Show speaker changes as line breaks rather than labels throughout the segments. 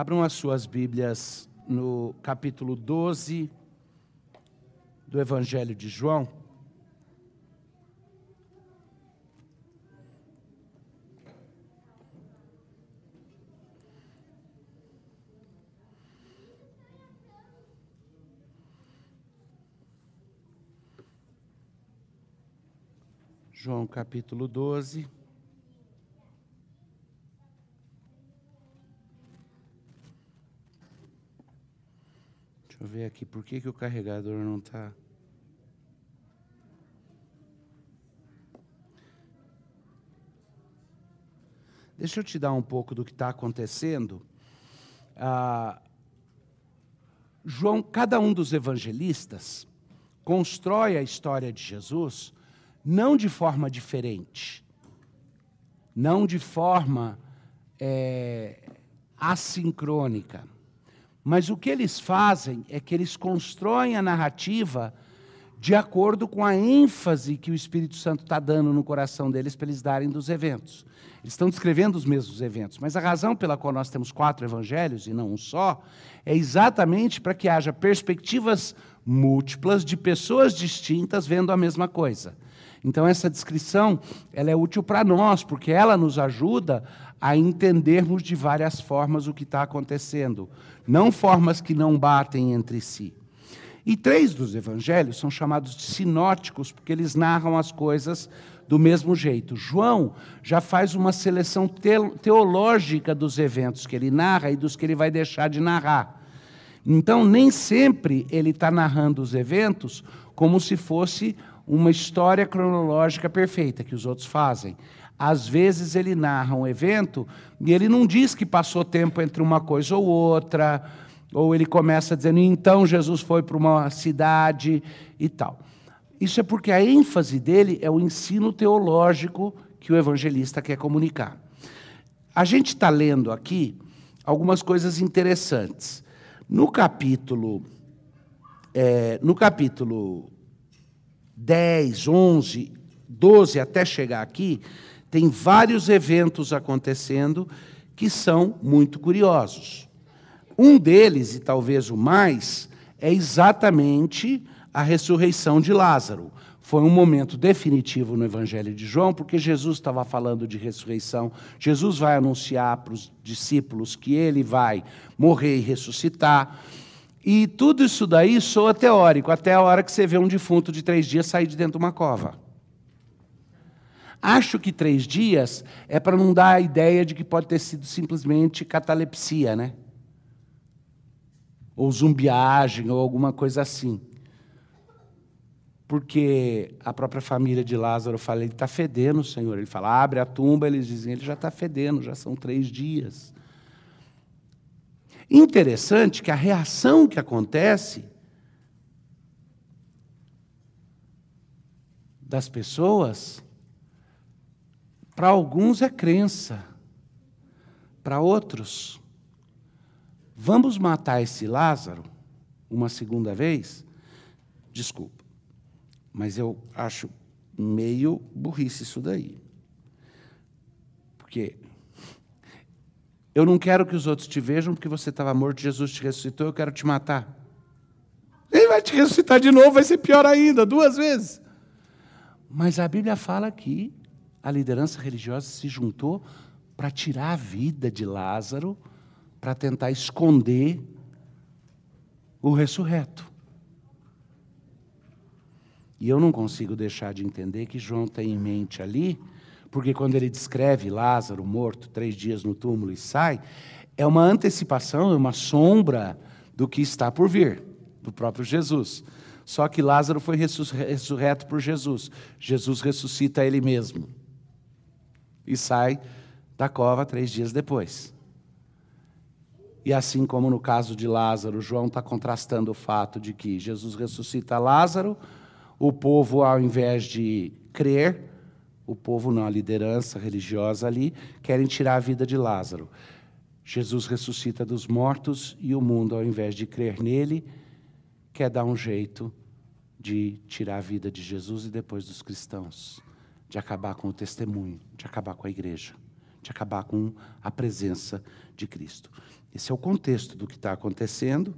Abram as suas Bíblias no capítulo 12 do Evangelho de João. João capítulo 12. Deixa eu ver aqui, por que, que o carregador não está. Deixa eu te dar um pouco do que está acontecendo. Ah, João, cada um dos evangelistas constrói a história de Jesus não de forma diferente, não de forma é, assincrônica. Mas o que eles fazem é que eles constroem a narrativa de acordo com a ênfase que o Espírito Santo está dando no coração deles para eles darem dos eventos. Eles estão descrevendo os mesmos eventos, mas a razão pela qual nós temos quatro evangelhos e não um só é exatamente para que haja perspectivas múltiplas de pessoas distintas vendo a mesma coisa. Então essa descrição, ela é útil para nós, porque ela nos ajuda a entendermos de várias formas o que está acontecendo, não formas que não batem entre si. E três dos evangelhos são chamados de sinóticos, porque eles narram as coisas do mesmo jeito. João já faz uma seleção teológica dos eventos que ele narra e dos que ele vai deixar de narrar. Então, nem sempre ele está narrando os eventos como se fosse uma história cronológica perfeita que os outros fazem. Às vezes ele narra um evento e ele não diz que passou tempo entre uma coisa ou outra, ou ele começa dizendo, então Jesus foi para uma cidade e tal. Isso é porque a ênfase dele é o ensino teológico que o evangelista quer comunicar. A gente está lendo aqui algumas coisas interessantes. No capítulo, é, no capítulo 10, 11, 12 até chegar aqui, tem vários eventos acontecendo que são muito curiosos. Um deles, e talvez o mais, é exatamente a ressurreição de Lázaro. Foi um momento definitivo no Evangelho de João, porque Jesus estava falando de ressurreição. Jesus vai anunciar para os discípulos que ele vai morrer e ressuscitar. E tudo isso daí soa teórico, até a hora que você vê um defunto de três dias sair de dentro de uma cova. Acho que três dias é para não dar a ideia de que pode ter sido simplesmente catalepsia, né? Ou zumbiagem, ou alguma coisa assim. Porque a própria família de Lázaro fala, ele está fedendo, Senhor. Ele fala, abre a tumba, eles dizem, ele já está fedendo, já são três dias. Interessante que a reação que acontece das pessoas, para alguns é crença, para outros, vamos matar esse Lázaro uma segunda vez? Desculpa, mas eu acho meio burrice isso daí. Porque eu não quero que os outros te vejam porque você estava morto, Jesus te ressuscitou, eu quero te matar. Ele vai te ressuscitar de novo, vai ser pior ainda, duas vezes. Mas a Bíblia fala que a liderança religiosa se juntou para tirar a vida de Lázaro, para tentar esconder o ressurreto. E eu não consigo deixar de entender que João tem em mente ali porque quando ele descreve Lázaro morto três dias no túmulo e sai, é uma antecipação, é uma sombra do que está por vir, do próprio Jesus. Só que Lázaro foi ressurreto por Jesus. Jesus ressuscita ele mesmo. E sai da cova três dias depois. E assim como no caso de Lázaro, João está contrastando o fato de que Jesus ressuscita Lázaro, o povo, ao invés de crer, o povo, não, a liderança religiosa ali, querem tirar a vida de Lázaro. Jesus ressuscita dos mortos e o mundo, ao invés de crer nele, quer dar um jeito de tirar a vida de Jesus e depois dos cristãos, de acabar com o testemunho, de acabar com a igreja, de acabar com a presença de Cristo. Esse é o contexto do que está acontecendo.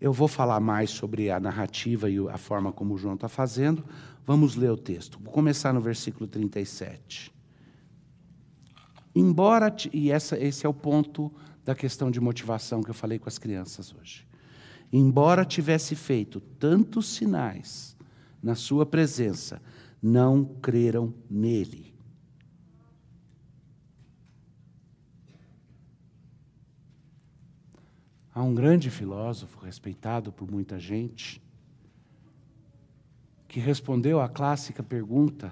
Eu vou falar mais sobre a narrativa e a forma como João está fazendo. Vamos ler o texto. Vou começar no versículo 37. Embora, e essa, esse é o ponto da questão de motivação que eu falei com as crianças hoje. Embora tivesse feito tantos sinais na sua presença, não creram nele. Há um grande filósofo, respeitado por muita gente, que respondeu à clássica pergunta: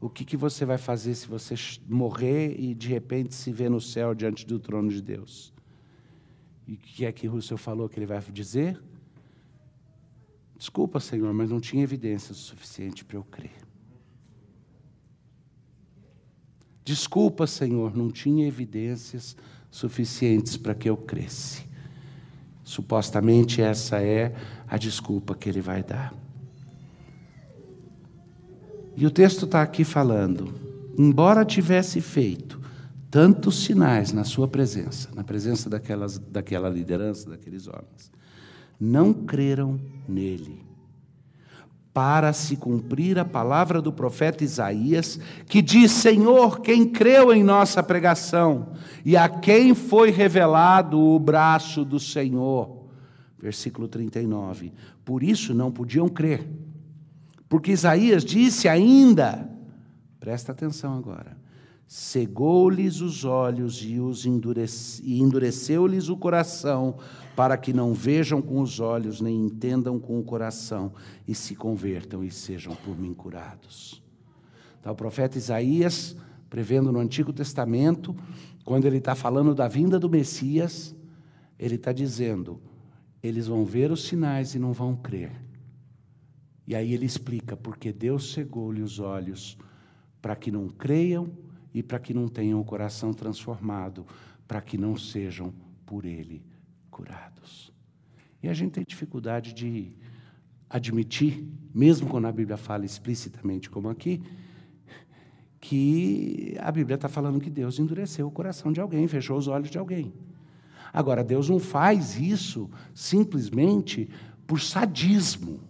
o que, que você vai fazer se você morrer e de repente se vê no céu diante do trono de Deus? E o que é que Russell falou que ele vai dizer? Desculpa, Senhor, mas não tinha evidência suficiente para eu crer. Desculpa, Senhor, não tinha evidências suficientes para que eu cresce. Supostamente essa é a desculpa que ele vai dar. E o texto está aqui falando: embora tivesse feito tantos sinais na sua presença, na presença daquelas, daquela liderança, daqueles homens, não creram nele para se cumprir a palavra do profeta Isaías, que diz: Senhor, quem creu em nossa pregação e a quem foi revelado o braço do Senhor. Versículo 39. Por isso não podiam crer, porque Isaías disse ainda, presta atenção agora, cegou-lhes os olhos e, endurece, e endureceu-lhes o coração, para que não vejam com os olhos, nem entendam com o coração, e se convertam e sejam por mim curados. Então, o profeta Isaías, prevendo no Antigo Testamento, quando ele está falando da vinda do Messias, ele está dizendo: eles vão ver os sinais e não vão crer. E aí ele explica, porque Deus cegou-lhe os olhos para que não creiam e para que não tenham o coração transformado, para que não sejam por ele curados. E a gente tem dificuldade de admitir, mesmo quando a Bíblia fala explicitamente, como aqui, que a Bíblia está falando que Deus endureceu o coração de alguém, fechou os olhos de alguém. Agora, Deus não faz isso simplesmente por sadismo.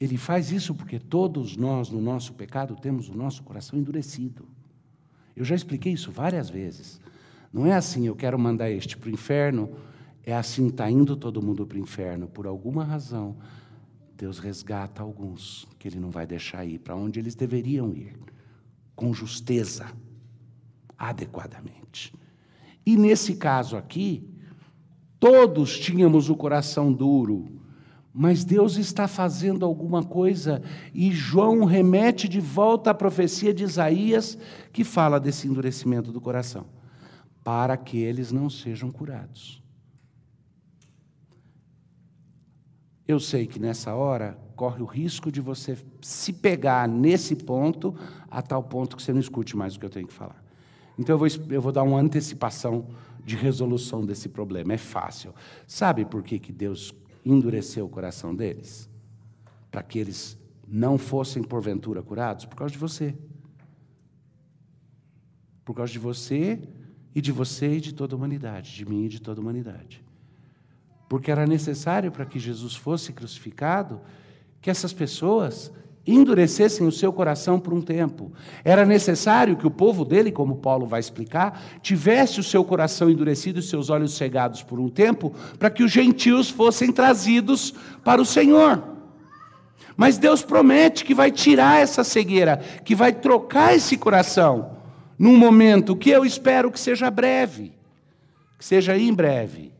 Ele faz isso porque todos nós, no nosso pecado, temos o nosso coração endurecido. Eu já expliquei isso várias vezes. Não é assim, eu quero mandar este para o inferno, é assim, está indo todo mundo para o inferno. Por alguma razão, Deus resgata alguns que Ele não vai deixar ir para onde eles deveriam ir, com justeza, adequadamente. E nesse caso aqui, todos tínhamos o coração duro, mas Deus está fazendo alguma coisa e João remete de volta à profecia de Isaías que fala desse endurecimento do coração para que eles não sejam curados. Eu sei que nessa hora corre o risco de você se pegar nesse ponto, a tal ponto que você não escute mais o que eu tenho que falar. Então eu vou, eu vou dar uma antecipação de resolução desse problema. É fácil. Sabe por que, que Deus endureceu o coração deles? Para que eles não fossem porventura curados? Por causa de você. Por causa de você e de você e de toda a humanidade, de mim e de toda a humanidade. Porque era necessário para que Jesus fosse crucificado que essas pessoas endurecessem o seu coração por um tempo. Era necessário que o povo dele, como Paulo vai explicar, tivesse o seu coração endurecido e seus olhos cegados por um tempo, para que os gentios fossem trazidos para o Senhor. Mas Deus promete que vai tirar essa cegueira, que vai trocar esse coração num momento que eu espero que seja breve, que seja em breve.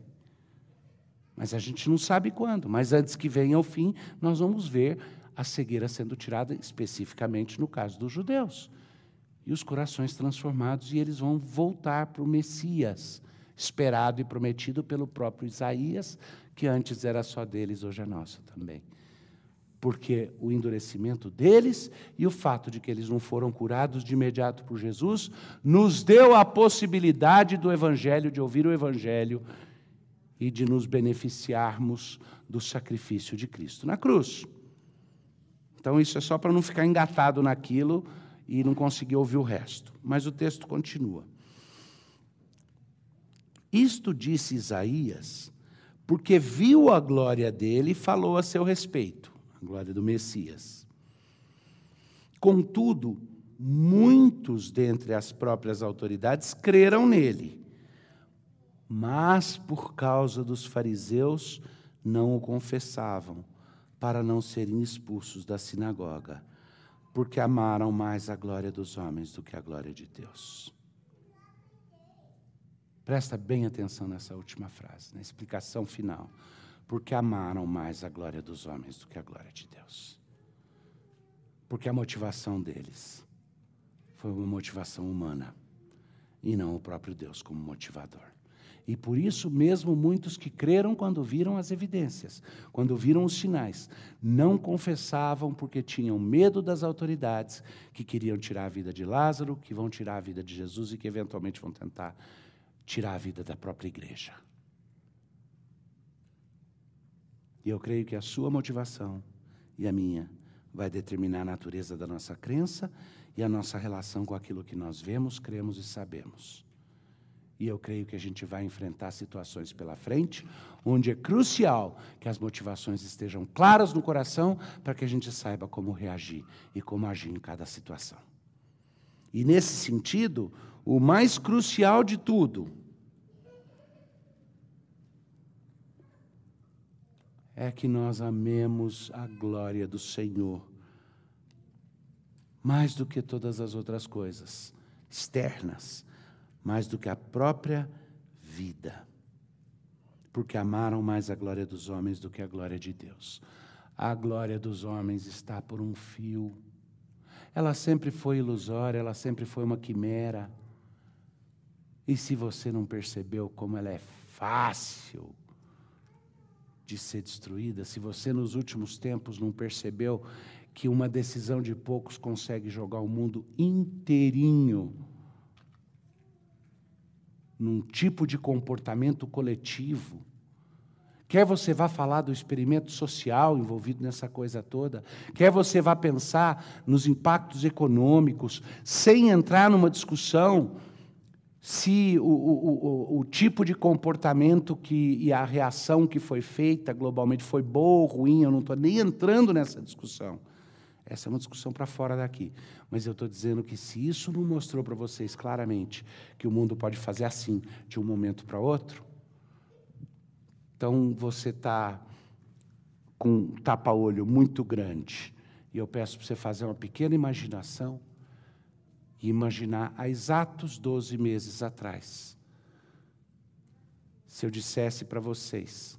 Mas a gente não sabe quando, mas antes que venha o fim, nós vamos ver a cegueira sendo tirada especificamente no caso dos judeus. E os corações transformados, e eles vão voltar para o Messias, esperado e prometido pelo próprio Isaías, que antes era só deles, hoje é nosso também porque o endurecimento deles e o fato de que eles não foram curados de imediato por Jesus nos deu a possibilidade do Evangelho, de ouvir o Evangelho e de nos beneficiarmos do sacrifício de Cristo na cruz. Então, isso é só para não ficar engatado naquilo e não consegui ouvir o resto. Mas o texto continua. Isto disse Isaías, porque viu a glória dele e falou a seu respeito, a glória do Messias. Contudo, muitos dentre as próprias autoridades creram nele, mas por causa dos fariseus não o confessavam, para não serem expulsos da sinagoga, porque amaram mais a glória dos homens do que a glória de Deus. Presta bem atenção nessa última frase, na explicação final. Porque amaram mais a glória dos homens do que a glória de Deus. Porque a motivação deles foi uma motivação humana e não o próprio Deus como motivador. E por isso mesmo muitos que creram quando viram as evidências, quando viram os sinais, não confessavam porque tinham medo das autoridades que queriam tirar a vida de Lázaro, que vão tirar a vida de Jesus e que eventualmente vão tentar tirar a vida da própria igreja. E eu creio que a sua motivação e a minha vai determinar a natureza da nossa crença e a nossa relação com aquilo que nós vemos, cremos e sabemos. E eu creio que a gente vai enfrentar situações pela frente, onde é crucial que as motivações estejam claras no coração para que a gente saiba como reagir e como agir em cada situação. E nesse sentido, o mais crucial de tudo é que nós amemos a glória do Senhor mais do que todas as outras coisas externas, mais do que a própria vida. Porque amaram mais a glória dos homens do que a glória de Deus. A glória dos homens está por um fio. Ela sempre foi ilusória, ela sempre foi uma quimera. E se você não percebeu como ela é fácil de ser destruída, se você nos últimos tempos não percebeu que uma decisão de poucos consegue jogar o mundo inteirinho num tipo de comportamento coletivo, Quer você vá falar do experimento social envolvido nessa coisa toda, quer você vá pensar nos impactos econômicos, sem entrar numa discussão se o, o, o, o, tipo de comportamento que, e a reação que foi feita globalmente foi boa ou ruim, eu não estou nem entrando nessa discussão. Essa é uma discussão para fora daqui. Mas eu estou dizendo que se isso não mostrou para vocês claramente que o mundo pode fazer assim, de um momento para outro, então você está com um tapa-olho muito grande. E eu peço para você fazer uma pequena imaginação e imaginar há exatos 12 meses atrás. Se eu dissesse para vocês,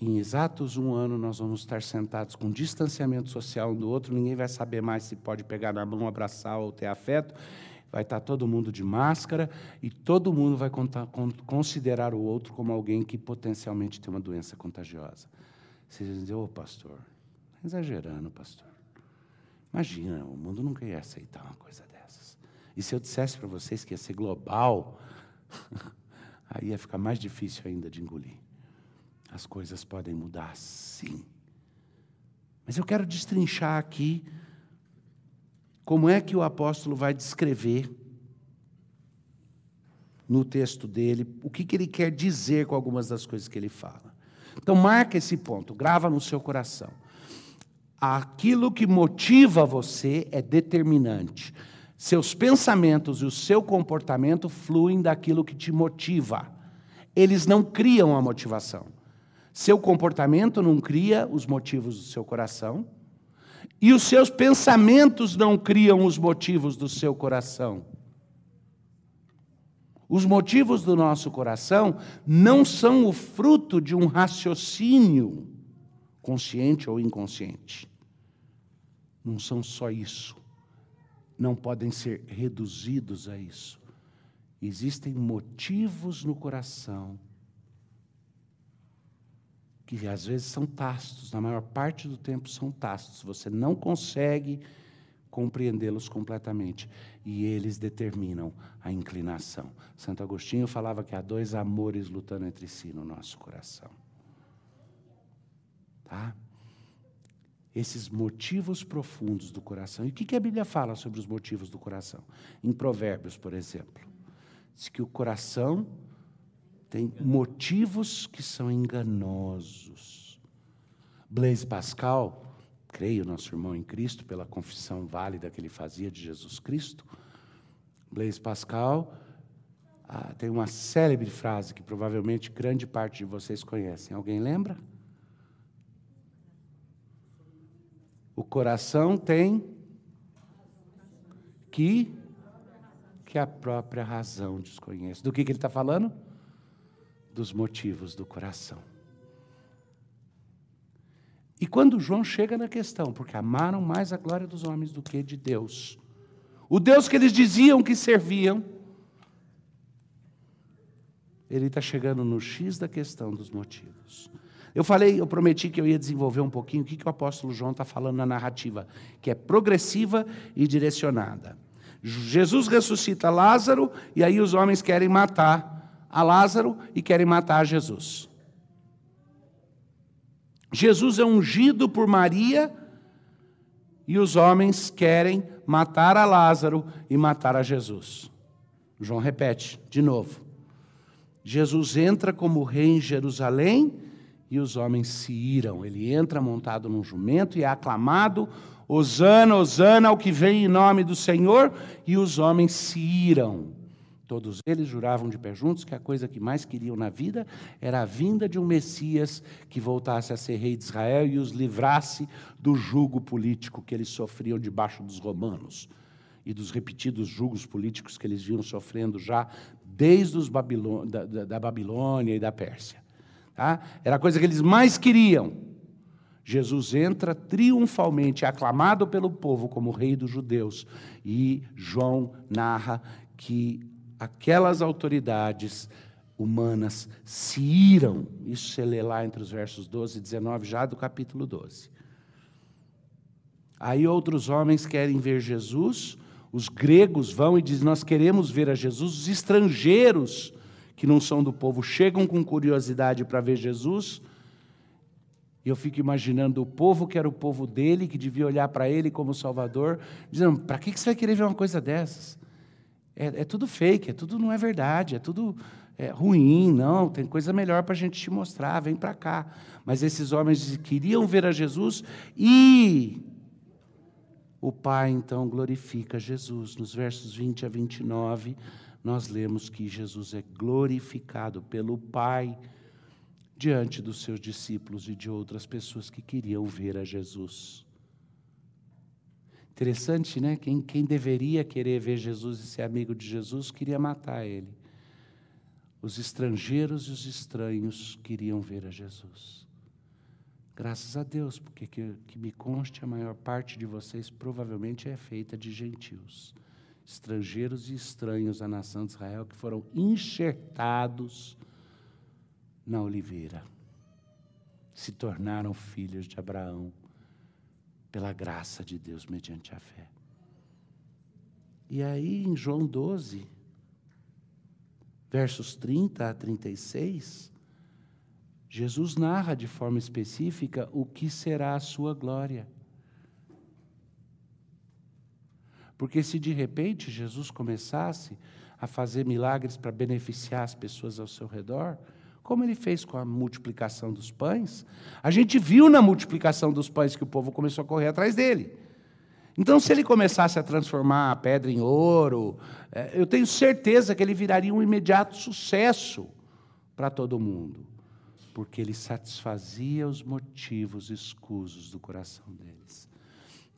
em exatos um ano nós vamos estar sentados com distanciamento social um do outro, ninguém vai saber mais se pode pegar na mão, abraçar ou ter afeto, vai estar todo mundo de máscara e todo mundo vai considerar o outro como alguém que potencialmente tem uma doença contagiosa. Vocês vão dizer, ô oh, pastor, tá exagerando, pastor. Imagina, o mundo nunca ia aceitar uma coisa e se eu dissesse para vocês que ia ser global, aí ia ficar mais difícil ainda de engolir. As coisas podem mudar, sim. Mas eu quero destrinchar aqui como é que o apóstolo vai descrever no texto dele o que, que ele quer dizer com algumas das coisas que ele fala. Então, marca esse ponto, grava no seu coração. Aquilo que motiva você é determinante. Seus pensamentos e o seu comportamento fluem daquilo que te motiva. Eles não criam a motivação. Seu comportamento não cria os motivos do seu coração. E os seus pensamentos não criam os motivos do seu coração. Os motivos do nosso coração não são o fruto de um raciocínio consciente ou inconsciente. Não são só isso não podem ser reduzidos a isso. Existem motivos no coração que às vezes são tácitos, na maior parte do tempo são tácitos, você não consegue compreendê-los completamente. E eles determinam a inclinação. Santo Agostinho falava que há dois amores lutando entre si no nosso coração. Tá? esses motivos profundos do coração. E o que a Bíblia fala sobre os motivos do coração? Em Provérbios, por exemplo, diz que o coração tem motivos que são enganosos. Blaise Pascal, creio, nosso irmão em Cristo, pela confissão válida que ele fazia de Jesus Cristo, Blaise Pascal ah, tem uma célebre frase que provavelmente grande parte de vocês conhecem. Alguém lembra? O coração tem que que a própria razão desconhece. Do que, que ele está falando? Dos motivos do coração. E quando João chega na questão, porque amaram mais a glória dos homens do que de Deus, o Deus que eles diziam que serviam, ele está chegando no X da questão dos motivos. Eu falei, eu prometi que eu ia desenvolver um pouquinho o que, que o apóstolo João está falando na narrativa, que é progressiva e direcionada. Jesus ressuscita Lázaro e aí os homens querem matar a Lázaro e querem matar Jesus. Jesus é ungido por Maria e os homens querem matar a Lázaro e matar a Jesus. João repete de novo. Jesus entra como rei em Jerusalém e os homens se iram. Ele entra montado num jumento e é aclamado: Hosana, Hosana, ao que vem em nome do Senhor, e os homens se iram. Todos eles juravam de pé juntos que a coisa que mais queriam na vida era a vinda de um Messias que voltasse a ser rei de Israel e os livrasse do jugo político que eles sofriam debaixo dos romanos e dos repetidos julgos políticos que eles vinham sofrendo já desde os Babilô da, da, da Babilônia e da Pérsia. Tá? Era a coisa que eles mais queriam. Jesus entra triunfalmente, aclamado pelo povo como rei dos judeus, e João narra que aquelas autoridades humanas se iram. Isso você lê lá entre os versos 12 e 19, já do capítulo 12. Aí outros homens querem ver Jesus, os gregos vão e dizem: Nós queremos ver a Jesus. Os estrangeiros, que não são do povo, chegam com curiosidade para ver Jesus. E eu fico imaginando o povo que era o povo dele, que devia olhar para ele como Salvador, dizendo: Para que você vai querer ver uma coisa dessas? É, é tudo fake, é tudo não é verdade, é tudo é, ruim, não, tem coisa melhor para a gente te mostrar, vem para cá. Mas esses homens queriam ver a Jesus e o Pai então glorifica Jesus. Nos versos 20 a 29, nós lemos que Jesus é glorificado pelo Pai diante dos seus discípulos e de outras pessoas que queriam ver a Jesus. Interessante, né? Quem, quem deveria querer ver Jesus e ser amigo de Jesus queria matar ele. Os estrangeiros e os estranhos queriam ver a Jesus. Graças a Deus, porque que, que me conste, a maior parte de vocês provavelmente é feita de gentios, estrangeiros e estranhos à nação de Israel que foram enxertados na oliveira, se tornaram filhos de Abraão pela graça de Deus mediante a fé. E aí em João 12, versos 30 a 36, Jesus narra de forma específica o que será a sua glória. Porque se de repente Jesus começasse a fazer milagres para beneficiar as pessoas ao seu redor, como ele fez com a multiplicação dos pães, a gente viu na multiplicação dos pães que o povo começou a correr atrás dele. Então, se ele começasse a transformar a pedra em ouro, é, eu tenho certeza que ele viraria um imediato sucesso para todo mundo porque ele satisfazia os motivos escusos do coração deles.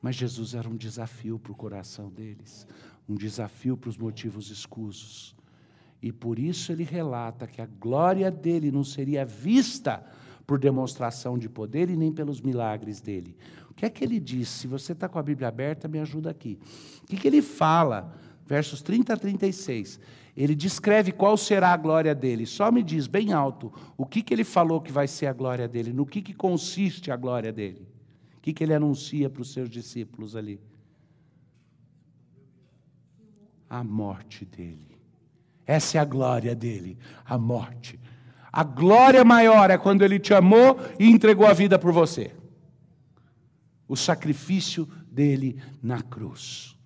Mas Jesus era um desafio para o coração deles, um desafio para os motivos escusos. E por isso ele relata que a glória dele não seria vista por demonstração de poder e nem pelos milagres dele. O que é que ele diz? Se você está com a Bíblia aberta, me ajuda aqui. O que, que ele fala? Versos 30 a 36. Ele descreve qual será a glória dele. Só me diz bem alto o que, que ele falou que vai ser a glória dele, no que, que consiste a glória dele. O que, que ele anuncia para os seus discípulos ali? A morte dele. Essa é a glória dele, a morte. A glória maior é quando ele te amou e entregou a vida por você. o sacrifício dele na cruz.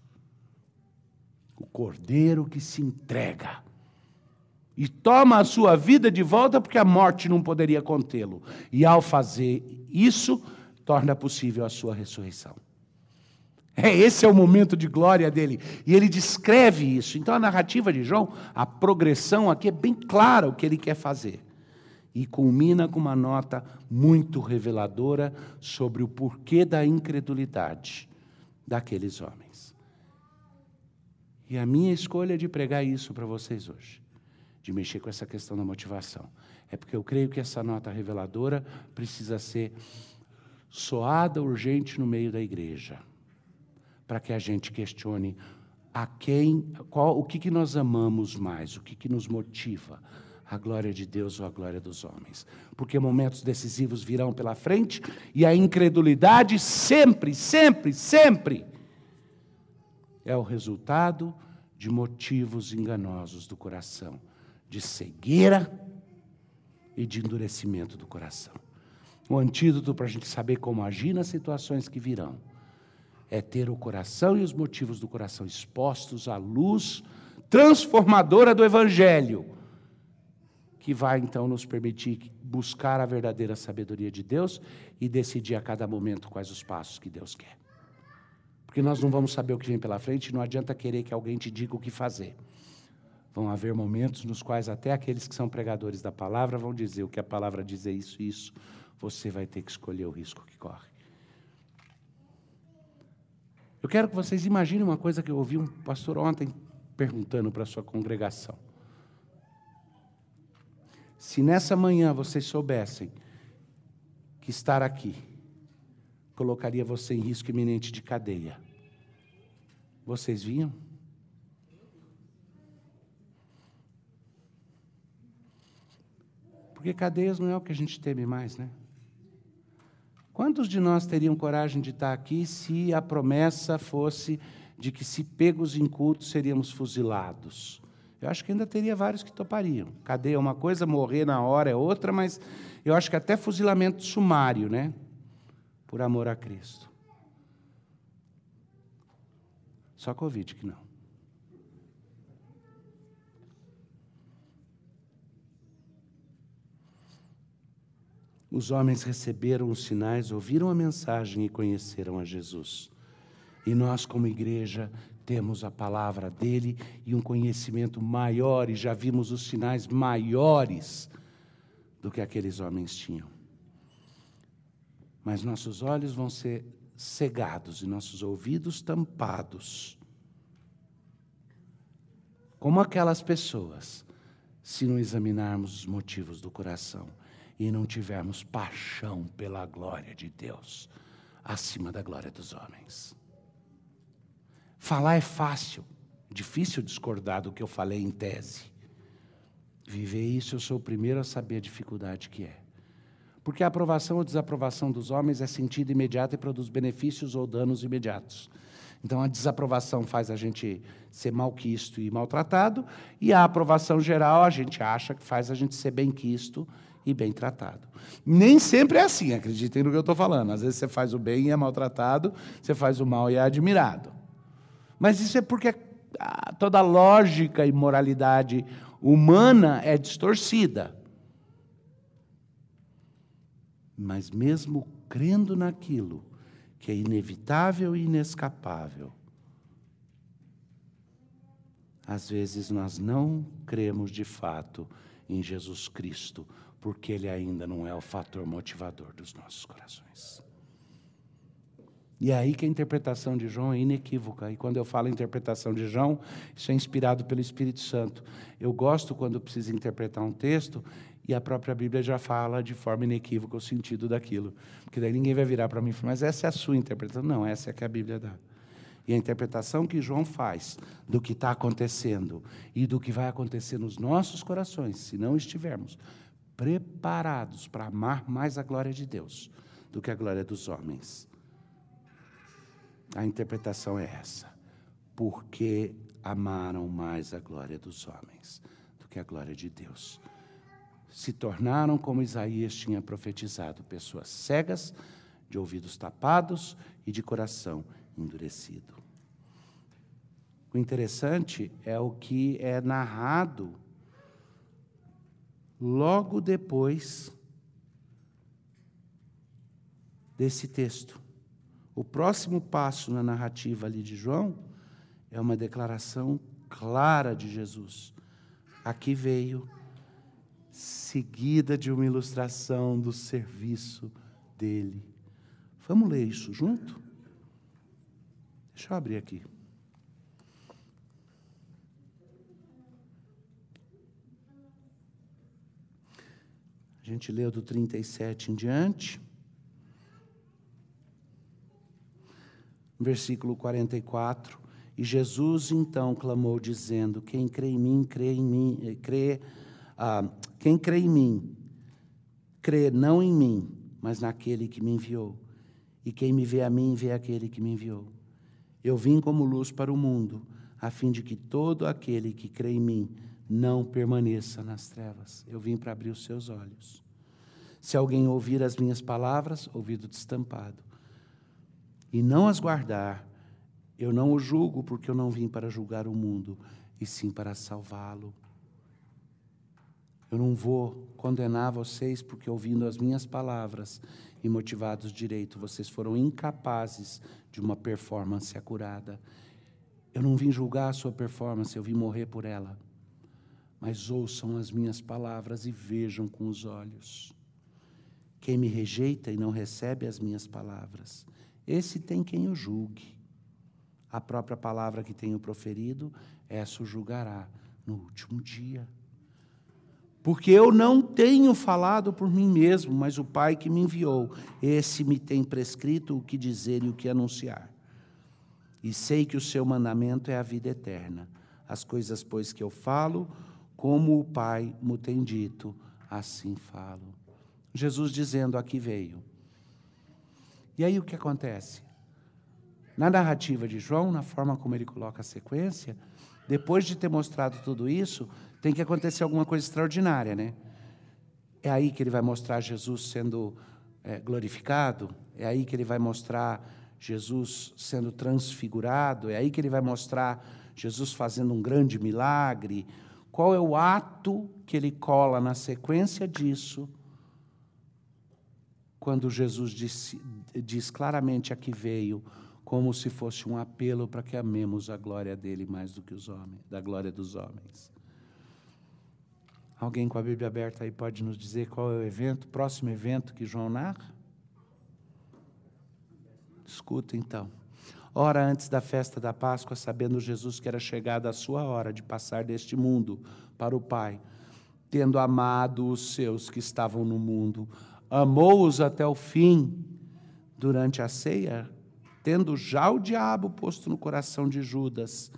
O cordeiro que se entrega e toma a sua vida de volta porque a morte não poderia contê-lo. E ao fazer isso, torna possível a sua ressurreição. É, esse é o momento de glória dele. E ele descreve isso. Então a narrativa de João, a progressão aqui é bem clara o que ele quer fazer. E culmina com uma nota muito reveladora sobre o porquê da incredulidade daqueles homens. E a minha escolha é de pregar isso para vocês hoje de mexer com essa questão da motivação. É porque eu creio que essa nota reveladora precisa ser soada urgente no meio da igreja, para que a gente questione a quem, qual, o que, que nós amamos mais, o que, que nos motiva, a glória de Deus ou a glória dos homens. Porque momentos decisivos virão pela frente e a incredulidade sempre, sempre, sempre é o resultado de motivos enganosos do coração de cegueira e de endurecimento do coração. O antídoto para a gente saber como agir nas situações que virão é ter o coração e os motivos do coração expostos à luz transformadora do Evangelho, que vai então nos permitir buscar a verdadeira sabedoria de Deus e decidir a cada momento quais os passos que Deus quer. Porque nós não vamos saber o que vem pela frente, não adianta querer que alguém te diga o que fazer. Vão haver momentos nos quais até aqueles que são pregadores da palavra vão dizer o que a palavra diz é isso isso. Você vai ter que escolher o risco que corre. Eu quero que vocês imaginem uma coisa que eu ouvi um pastor ontem perguntando para a sua congregação. Se nessa manhã vocês soubessem que estar aqui colocaria você em risco iminente de cadeia, vocês vinham? Porque cadeias não é o que a gente teme mais, né? Quantos de nós teriam coragem de estar aqui se a promessa fosse de que, se pegos em culto, seríamos fuzilados? Eu acho que ainda teria vários que topariam. Cadeia é uma coisa, morrer na hora é outra, mas eu acho que até fuzilamento sumário, né? Por amor a Cristo. Só Covid que não. Os homens receberam os sinais, ouviram a mensagem e conheceram a Jesus. E nós, como igreja, temos a palavra dele e um conhecimento maior, e já vimos os sinais maiores do que aqueles homens tinham. Mas nossos olhos vão ser cegados e nossos ouvidos tampados. Como aquelas pessoas, se não examinarmos os motivos do coração e não tivermos paixão pela glória de Deus acima da glória dos homens. Falar é fácil, difícil discordar do que eu falei em tese. Viver isso, eu sou o primeiro a saber a dificuldade que é. Porque a aprovação ou desaprovação dos homens é sentida imediata e produz benefícios ou danos imediatos. Então, a desaprovação faz a gente ser malquisto e maltratado, e a aprovação geral a gente acha que faz a gente ser benquisto e bem tratado. Nem sempre é assim, acreditem no que eu estou falando. Às vezes você faz o bem e é maltratado, você faz o mal e é admirado. Mas isso é porque toda a lógica e moralidade humana é distorcida. Mas mesmo crendo naquilo que é inevitável e inescapável, às vezes nós não cremos de fato em Jesus Cristo porque ele ainda não é o fator motivador dos nossos corações. E é aí que a interpretação de João é inequívoca. E quando eu falo interpretação de João, isso é inspirado pelo Espírito Santo. Eu gosto quando preciso interpretar um texto e a própria Bíblia já fala de forma inequívoca o sentido daquilo. Porque daí ninguém vai virar para mim e falar, mas essa é a sua interpretação. Não, essa é que a Bíblia dá. E a interpretação que João faz do que está acontecendo e do que vai acontecer nos nossos corações, se não estivermos preparados para amar mais a glória de Deus do que a glória dos homens. A interpretação é essa. Porque amaram mais a glória dos homens do que a glória de Deus. Se tornaram, como Isaías tinha profetizado, pessoas cegas de ouvidos tapados e de coração endurecido. O interessante é o que é narrado logo depois desse texto. O próximo passo na narrativa ali de João é uma declaração clara de Jesus. Aqui veio, seguida de uma ilustração do serviço dele. Vamos ler isso junto? Deixa eu abrir aqui. A gente leu do 37 em diante. Versículo 44. E Jesus então clamou, dizendo: Quem crê em mim, crê em mim, crê, ah, quem crê em mim, crê não em mim, mas naquele que me enviou. E quem me vê a mim, vê aquele que me enviou. Eu vim como luz para o mundo, a fim de que todo aquele que crê em mim não permaneça nas trevas. Eu vim para abrir os seus olhos. Se alguém ouvir as minhas palavras, ouvido destampado, e não as guardar, eu não o julgo, porque eu não vim para julgar o mundo, e sim para salvá-lo. Eu não vou condenar vocês, porque ouvindo as minhas palavras e motivados direito, vocês foram incapazes de uma performance acurada. Eu não vim julgar a sua performance, eu vim morrer por ela mas ouçam as minhas palavras e vejam com os olhos. Quem me rejeita e não recebe as minhas palavras, esse tem quem o julgue. A própria palavra que tenho proferido, essa o julgará no último dia. Porque eu não tenho falado por mim mesmo, mas o Pai que me enviou, esse me tem prescrito o que dizer e o que anunciar. E sei que o seu mandamento é a vida eterna. As coisas, pois, que eu falo, como o Pai me tem dito, assim falo. Jesus dizendo: Aqui veio. E aí o que acontece? Na narrativa de João, na forma como ele coloca a sequência, depois de ter mostrado tudo isso, tem que acontecer alguma coisa extraordinária, né? É aí que ele vai mostrar Jesus sendo é, glorificado, é aí que ele vai mostrar Jesus sendo transfigurado, é aí que ele vai mostrar Jesus fazendo um grande milagre, qual é o ato que ele cola na sequência disso, quando Jesus diz, diz claramente a que veio, como se fosse um apelo para que amemos a glória dele mais do que os homens, da glória dos homens. Alguém com a Bíblia aberta aí pode nos dizer qual é o evento, próximo evento que João narra? Escuta então. Ora, antes da festa da Páscoa, sabendo Jesus que era chegada a sua hora de passar deste mundo para o Pai, tendo amado os seus que estavam no mundo, amou-os até o fim. Durante a ceia, tendo já o diabo posto no coração de Judas,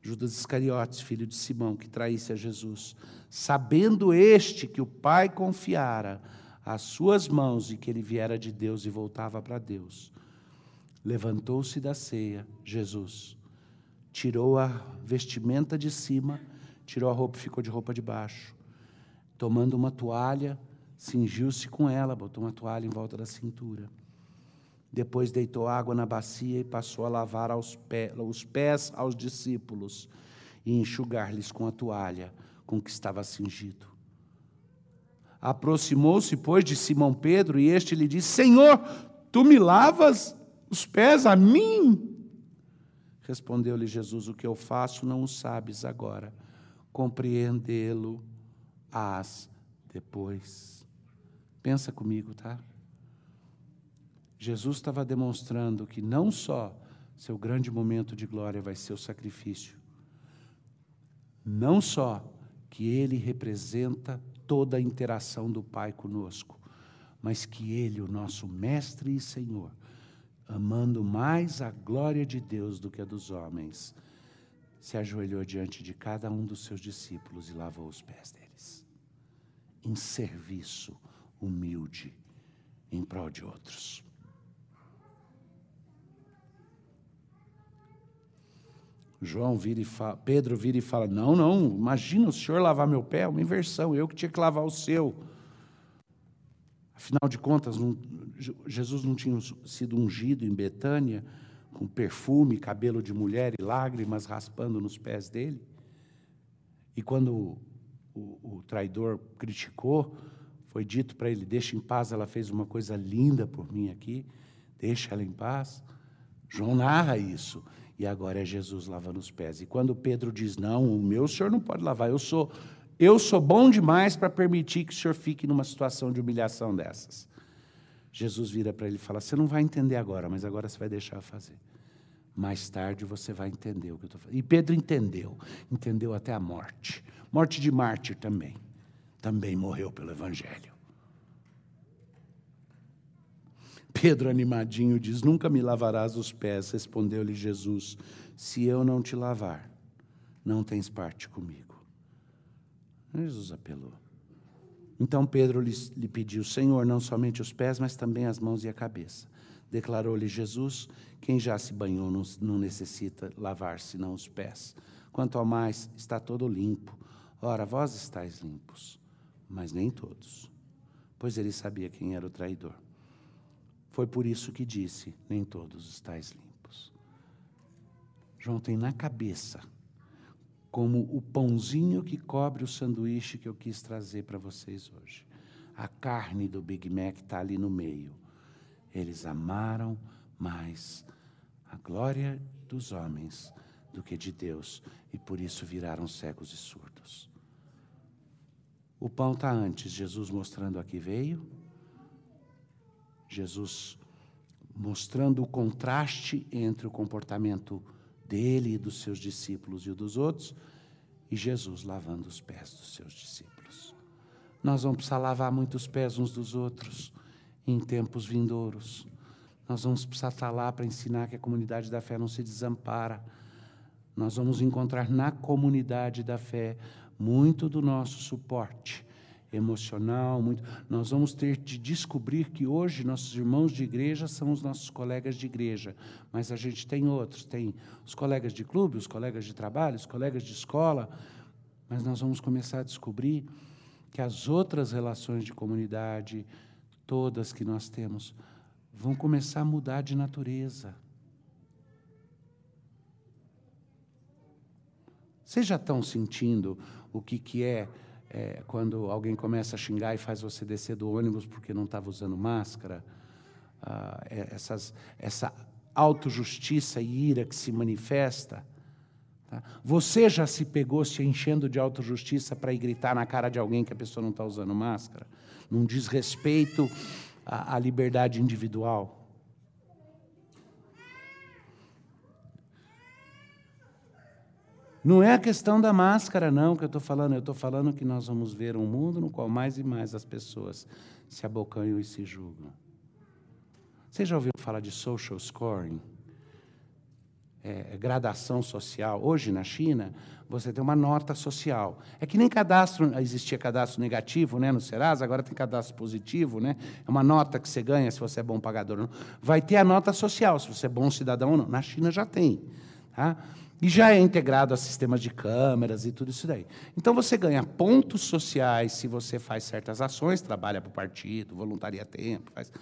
Judas Iscariotes, filho de Simão, que traísse a Jesus, sabendo este que o Pai confiara às suas mãos e que ele viera de Deus e voltava para Deus Levantou-se da ceia, Jesus, tirou a vestimenta de cima, tirou a roupa ficou de roupa de baixo. Tomando uma toalha, cingiu-se com ela, botou uma toalha em volta da cintura. Depois deitou água na bacia e passou a lavar os pés aos discípulos e enxugar-lhes com a toalha com que estava cingido. Aproximou-se, pois, de Simão Pedro e este lhe disse: Senhor, tu me lavas os pés a mim? Respondeu-lhe Jesus: O que eu faço não o sabes agora, compreendê-lo-ás depois. Pensa comigo, tá? Jesus estava demonstrando que não só seu grande momento de glória vai ser o sacrifício, não só que ele representa toda a interação do Pai conosco, mas que ele, o nosso Mestre e Senhor, amando mais a glória de Deus do que a dos homens, se ajoelhou diante de cada um dos seus discípulos e lavou os pés deles, em serviço humilde em prol de outros. João vira e fala, Pedro vira e fala: Não, não, imagina o senhor lavar meu pé, uma inversão, eu que tinha que lavar o seu. Afinal de contas, não, Jesus não tinha sido ungido em Betânia com perfume, cabelo de mulher e lágrimas raspando nos pés dele? E quando o, o, traidor criticou, foi dito para ele: Deixa em paz, ela fez uma coisa linda por mim aqui, deixa ela em paz. João narra isso. E agora é Jesus lavando os pés. E quando Pedro diz: Não, o meu senhor não pode lavar, eu sou eu sou bom demais para permitir que o senhor fique numa situação de humilhação dessas. Jesus vira para ele e fala: Você não vai entender agora, mas agora você vai deixar eu fazer. Mais tarde você vai entender o que eu estou falando. E Pedro entendeu, entendeu até a morte. Morte de mártir também. Também morreu pelo Evangelho. Pedro, animadinho, diz: Nunca me lavarás os pés. Respondeu-lhe Jesus: Se eu não te lavar, não tens parte comigo. Jesus apelou. Então Pedro lhe, lhe pediu: Senhor, não somente os pés, mas também as mãos e a cabeça. Declarou-lhe Jesus: Quem já se banhou não, não necessita lavar senão os pés. Quanto ao mais, está todo limpo. Ora, vós estáis limpos, mas nem todos. Pois ele sabia quem era o traidor. Foi por isso que disse: Nem todos estáis limpos. João tem na cabeça como o pãozinho que cobre o sanduíche que eu quis trazer para vocês hoje. A carne do Big Mac está ali no meio. Eles amaram mais a glória dos homens do que de Deus, e por isso viraram cegos e surdos. O pão está antes, Jesus mostrando a que veio, Jesus mostrando o contraste entre o comportamento dele e dos seus discípulos e dos outros, e Jesus lavando os pés dos seus discípulos. Nós vamos precisar lavar muitos pés uns dos outros em tempos vindouros. Nós vamos precisar estar lá para ensinar que a comunidade da fé não se desampara. Nós vamos encontrar na comunidade da fé muito do nosso suporte emocional, muito. Nós vamos ter de descobrir que hoje nossos irmãos de igreja são os nossos colegas de igreja, mas a gente tem outros, tem os colegas de clube, os colegas de trabalho, os colegas de escola, mas nós vamos começar a descobrir que as outras relações de comunidade, todas que nós temos, vão começar a mudar de natureza. Vocês já estão sentindo o que, que é é, quando alguém começa a xingar e faz você descer do ônibus porque não estava usando máscara, ah, é, essas, essa autojustiça e ira que se manifesta. Tá? Você já se pegou se enchendo de autojustiça para ir gritar na cara de alguém que a pessoa não está usando máscara? Num desrespeito à, à liberdade individual? Não é a questão da máscara, não, que eu estou falando. Eu estou falando que nós vamos ver um mundo no qual mais e mais as pessoas se abocanham e se julgam. Você já ouviu falar de social scoring? É, é, gradação social. Hoje, na China, você tem uma nota social. É que nem cadastro, existia cadastro negativo né, no Serasa, agora tem cadastro positivo. Né? É uma nota que você ganha se você é bom pagador ou não. Vai ter a nota social, se você é bom cidadão ou não. Na China já tem. Tá? E já é integrado a sistemas de câmeras e tudo isso daí. Então você ganha pontos sociais se você faz certas ações, trabalha para o partido, voluntaria tempo, faz.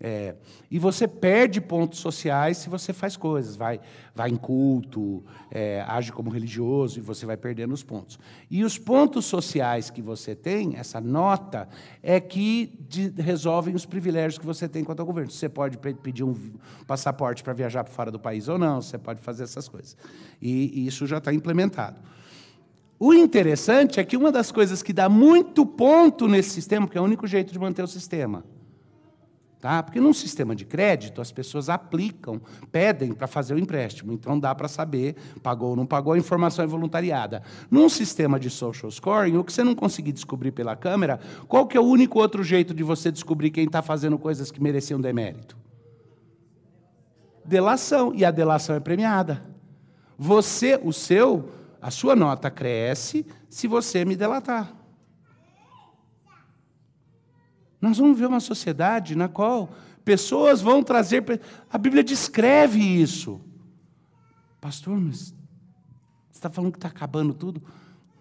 É, e você perde pontos sociais se você faz coisas, vai, vai em culto, é, age como religioso e você vai perdendo os pontos. E os pontos sociais que você tem, essa nota, é que de, resolvem os privilégios que você tem quanto ao governo. Você pode pedir um passaporte para viajar para fora do país ou não, você pode fazer essas coisas. E, e isso já está implementado. O interessante é que uma das coisas que dá muito ponto nesse sistema, porque é o único jeito de manter o sistema, Tá? Porque num sistema de crédito, as pessoas aplicam, pedem para fazer o empréstimo. Então dá para saber, pagou ou não pagou, a informação é voluntariada. Num sistema de social scoring, o que você não conseguir descobrir pela câmera, qual que é o único outro jeito de você descobrir quem está fazendo coisas que mereciam demérito? Delação. E a delação é premiada. Você, o seu, a sua nota cresce se você me delatar. Nós vamos ver uma sociedade na qual pessoas vão trazer. A Bíblia descreve isso. Pastor, mas você está falando que está acabando tudo?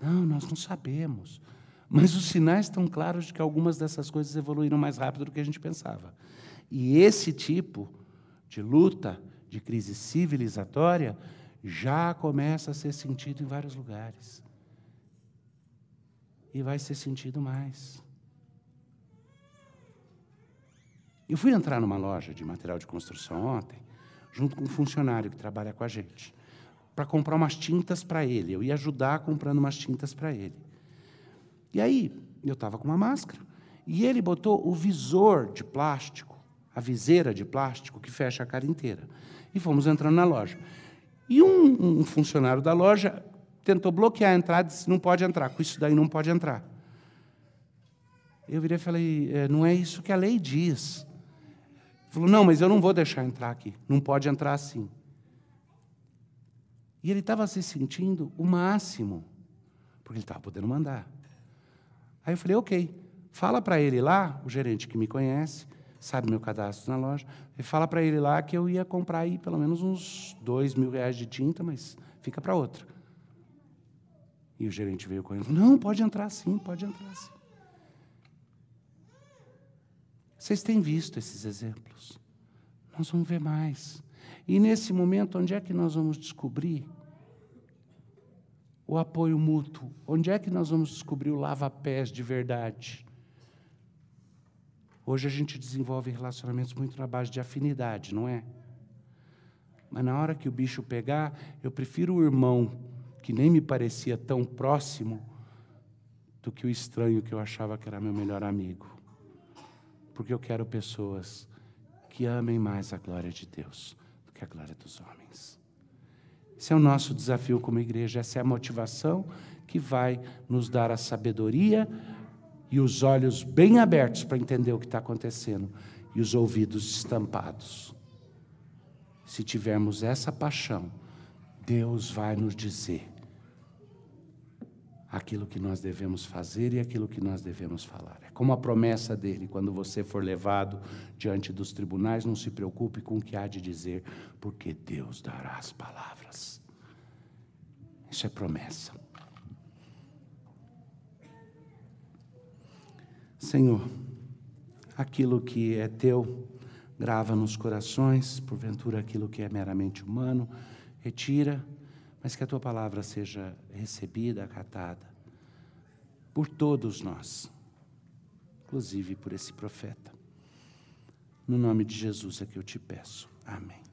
Não, nós não sabemos. Mas os sinais estão claros de que algumas dessas coisas evoluíram mais rápido do que a gente pensava. E esse tipo de luta, de crise civilizatória, já começa a ser sentido em vários lugares. E vai ser sentido mais. Eu fui entrar numa loja de material de construção ontem, junto com um funcionário que trabalha com a gente, para comprar umas tintas para ele. Eu ia ajudar comprando umas tintas para ele. E aí, eu estava com uma máscara, e ele botou o visor de plástico, a viseira de plástico que fecha a cara inteira. E fomos entrando na loja. E um, um funcionário da loja tentou bloquear a entrada disse: não pode entrar, com isso daí não pode entrar. Eu virei e falei: é, não é isso que a lei diz. Ele falou: não, mas eu não vou deixar entrar aqui, não pode entrar assim. E ele estava se sentindo o máximo, porque ele estava podendo mandar. Aí eu falei: ok, fala para ele lá, o gerente que me conhece, sabe meu cadastro na loja, e fala para ele lá que eu ia comprar aí pelo menos uns dois mil reais de tinta, mas fica para outra. E o gerente veio correndo, não, pode entrar sim, pode entrar sim. Vocês têm visto esses exemplos? Nós vamos ver mais. E nesse momento, onde é que nós vamos descobrir o apoio mútuo? Onde é que nós vamos descobrir o lava-pés de verdade? Hoje a gente desenvolve relacionamentos muito na base de afinidade, não é? Mas na hora que o bicho pegar, eu prefiro o irmão que nem me parecia tão próximo do que o estranho que eu achava que era meu melhor amigo. Porque eu quero pessoas que amem mais a glória de Deus do que a glória dos homens. Esse é o nosso desafio como igreja, essa é a motivação que vai nos dar a sabedoria e os olhos bem abertos para entender o que está acontecendo e os ouvidos estampados. Se tivermos essa paixão, Deus vai nos dizer aquilo que nós devemos fazer e aquilo que nós devemos falar. É como a promessa dele: quando você for levado diante dos tribunais, não se preocupe com o que há de dizer, porque Deus dará as palavras. Isso é promessa. Senhor, aquilo que é teu, grava nos corações, porventura aquilo que é meramente humano, retira, mas que a tua palavra seja recebida, acatada por todos nós, inclusive por esse profeta. No nome de Jesus é que eu te peço. Amém.